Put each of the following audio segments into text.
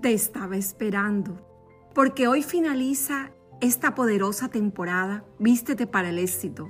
te estaba esperando, porque hoy finaliza esta poderosa temporada, Vístete para el éxito.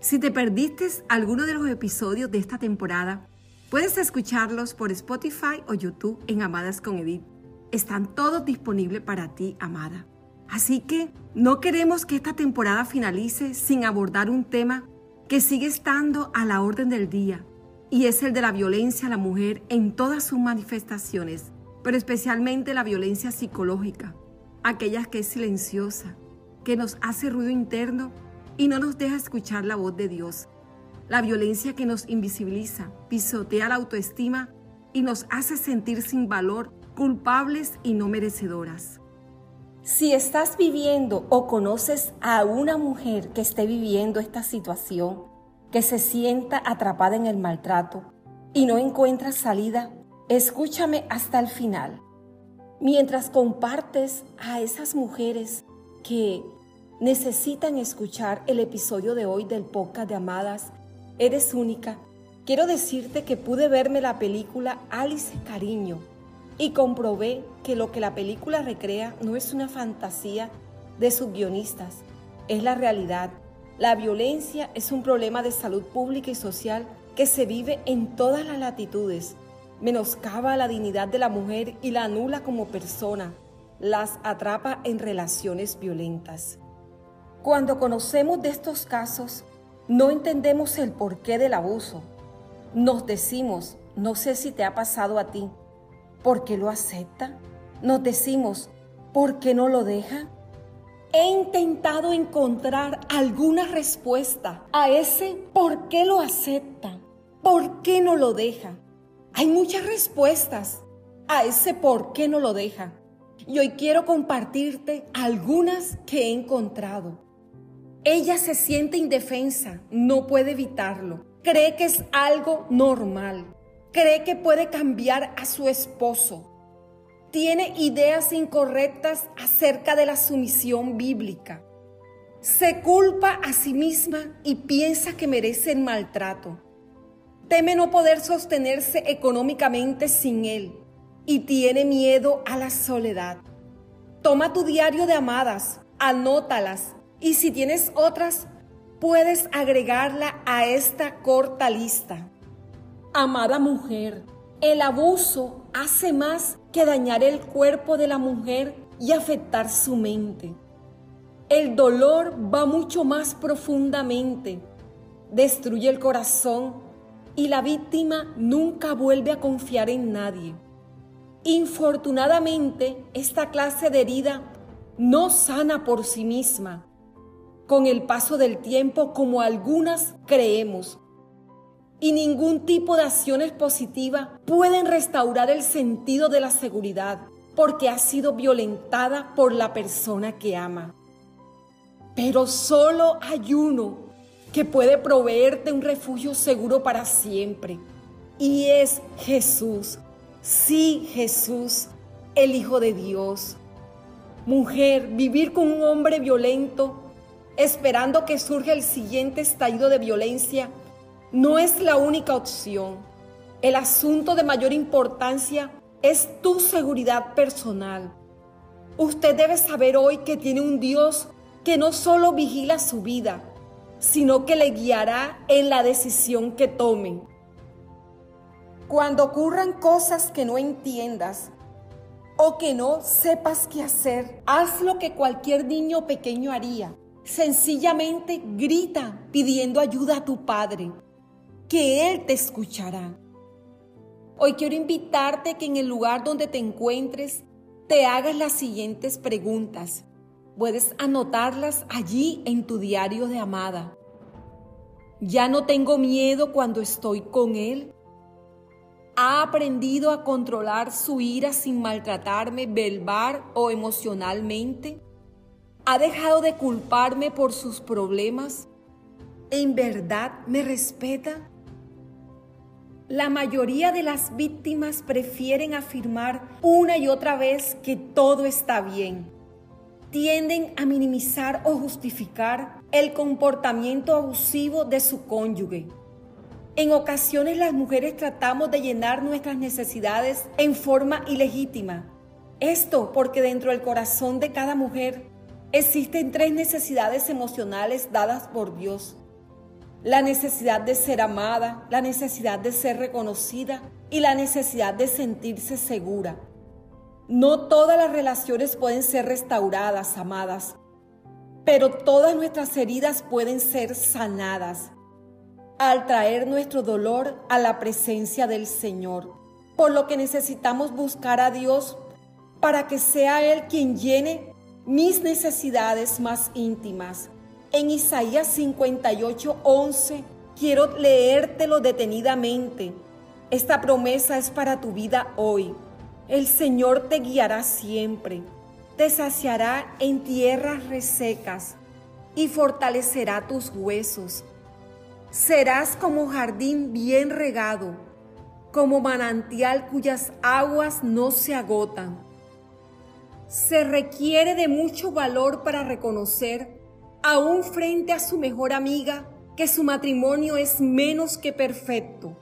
Si te perdiste alguno de los episodios de esta temporada, puedes escucharlos por Spotify o YouTube en Amadas con Edith. Están todos disponibles para ti, amada. Así que no queremos que esta temporada finalice sin abordar un tema que sigue estando a la orden del día, y es el de la violencia a la mujer en todas sus manifestaciones, pero especialmente la violencia psicológica, aquella que es silenciosa, que nos hace ruido interno y no nos deja escuchar la voz de Dios. La violencia que nos invisibiliza, pisotea la autoestima y nos hace sentir sin valor, culpables y no merecedoras. Si estás viviendo o conoces a una mujer que esté viviendo esta situación, que se sienta atrapada en el maltrato y no encuentra salida, escúchame hasta el final. Mientras compartes a esas mujeres que necesitan escuchar el episodio de hoy del podcast de Amadas, Eres única, quiero decirte que pude verme la película Alice Cariño y comprobé que lo que la película recrea no es una fantasía de sus guionistas, es la realidad. La violencia es un problema de salud pública y social que se vive en todas las latitudes. Menoscaba la dignidad de la mujer y la anula como persona. Las atrapa en relaciones violentas. Cuando conocemos de estos casos, no entendemos el porqué del abuso. Nos decimos, no sé si te ha pasado a ti, ¿Por qué lo acepta? Nos decimos, ¿por qué no lo deja? He intentado encontrar alguna respuesta a ese por qué lo acepta, por qué no lo deja. Hay muchas respuestas a ese por qué no lo deja. Y hoy quiero compartirte algunas que he encontrado. Ella se siente indefensa, no puede evitarlo, cree que es algo normal cree que puede cambiar a su esposo. Tiene ideas incorrectas acerca de la sumisión bíblica. Se culpa a sí misma y piensa que merece el maltrato. Teme no poder sostenerse económicamente sin él y tiene miedo a la soledad. Toma tu diario de amadas, anótalas y si tienes otras, puedes agregarla a esta corta lista. Amada mujer, el abuso hace más que dañar el cuerpo de la mujer y afectar su mente. El dolor va mucho más profundamente, destruye el corazón y la víctima nunca vuelve a confiar en nadie. Infortunadamente, esta clase de herida no sana por sí misma. Con el paso del tiempo, como algunas creemos, y ningún tipo de acciones positivas pueden restaurar el sentido de la seguridad porque ha sido violentada por la persona que ama. Pero solo hay uno que puede proveerte un refugio seguro para siempre y es Jesús. Sí, Jesús, el Hijo de Dios. Mujer, vivir con un hombre violento, esperando que surja el siguiente estallido de violencia, no es la única opción. El asunto de mayor importancia es tu seguridad personal. Usted debe saber hoy que tiene un Dios que no solo vigila su vida, sino que le guiará en la decisión que tome. Cuando ocurran cosas que no entiendas o que no sepas qué hacer, haz lo que cualquier niño pequeño haría. Sencillamente grita pidiendo ayuda a tu padre que Él te escuchará. Hoy quiero invitarte que en el lugar donde te encuentres te hagas las siguientes preguntas. Puedes anotarlas allí en tu diario de amada. Ya no tengo miedo cuando estoy con Él. Ha aprendido a controlar su ira sin maltratarme verbal o emocionalmente. Ha dejado de culparme por sus problemas. ¿En verdad me respeta? La mayoría de las víctimas prefieren afirmar una y otra vez que todo está bien. Tienden a minimizar o justificar el comportamiento abusivo de su cónyuge. En ocasiones las mujeres tratamos de llenar nuestras necesidades en forma ilegítima. Esto porque dentro del corazón de cada mujer existen tres necesidades emocionales dadas por Dios. La necesidad de ser amada, la necesidad de ser reconocida y la necesidad de sentirse segura. No todas las relaciones pueden ser restauradas, amadas, pero todas nuestras heridas pueden ser sanadas al traer nuestro dolor a la presencia del Señor. Por lo que necesitamos buscar a Dios para que sea Él quien llene mis necesidades más íntimas. En Isaías 58, 11, quiero leértelo detenidamente. Esta promesa es para tu vida hoy. El Señor te guiará siempre, te saciará en tierras resecas y fortalecerá tus huesos Serás como jardín bien regado, como manantial cuyas aguas no se agotan. Se requiere de mucho valor para reconocer, aún frente a su mejor amiga, que su matrimonio es menos que perfecto.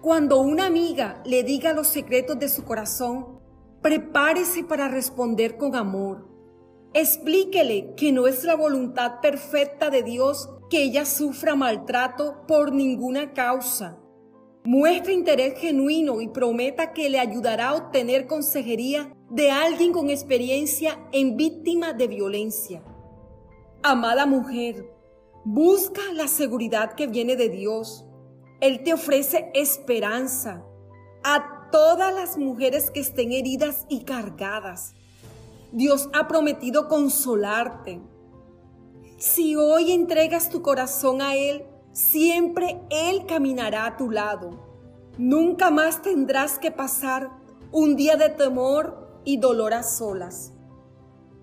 Cuando una amiga le diga los secretos de su corazón, prepárese para responder con amor. Explíquele que no es la voluntad perfecta de Dios que ella sufra maltrato por ninguna causa. Muestre interés genuino y prometa que le ayudará a obtener consejería de alguien con experiencia en víctima de violencia. Amada mujer, busca la seguridad que viene de Dios. Él te ofrece esperanza a todas las mujeres que estén heridas y cargadas. Dios ha prometido consolarte si hoy entregas tu corazón a Él, siempre Él caminará a tu lado. Nunca más tendrás que pasar un día de temor y dolor a solas.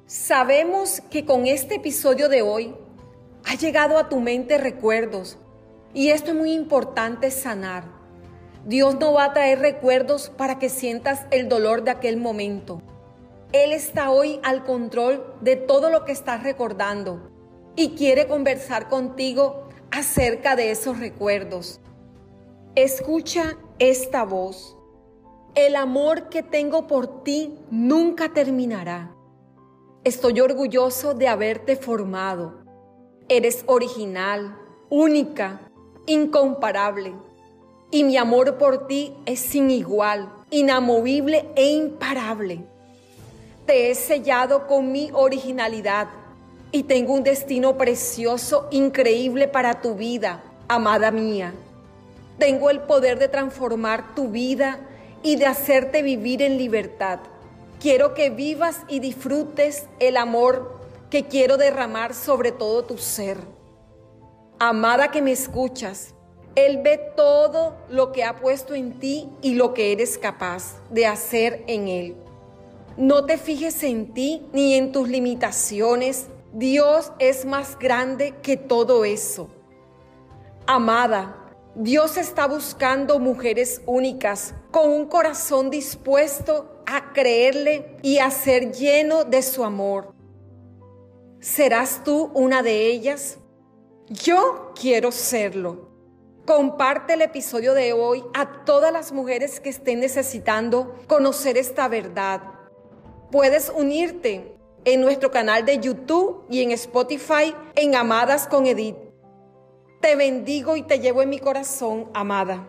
Sabemos que con este episodio de hoy ha llegado a tu mente recuerdos y esto es muy importante sanar. Dios no va a traer recuerdos para que sientas el dolor de aquel momento. Él está hoy al control de todo lo que estás recordando y quiere conversar contigo acerca de esos recuerdos. Escucha esta voz. El amor que tengo por ti nunca terminará. Estoy orgulloso de haberte formado. Eres original, única, incomparable. Y mi amor por ti es sin igual, inamovible e imparable. Te he sellado con mi originalidad y tengo un destino precioso, increíble para tu vida, amada mía. Tengo el poder de transformar tu vida y de hacerte vivir en libertad. Quiero que vivas y disfrutes el amor que quiero derramar sobre todo tu ser. Amada que me escuchas, Él ve todo lo que ha puesto en ti y lo que eres capaz de hacer en Él. No te fijes en ti ni en tus limitaciones Dios es más grande que todo eso. Amada, Dios está buscando mujeres únicas con un corazón dispuesto a creerle y a ser lleno de su amor. ¿Serás tú una de ellas? Yo quiero serlo. Comparte el episodio de hoy a todas las mujeres que estén necesitando conocer esta verdad. Puedes unirte en nuestro canal de YouTube y en Spotify en Amadas con Edith. Te bendigo y te llevo en mi corazón, amada.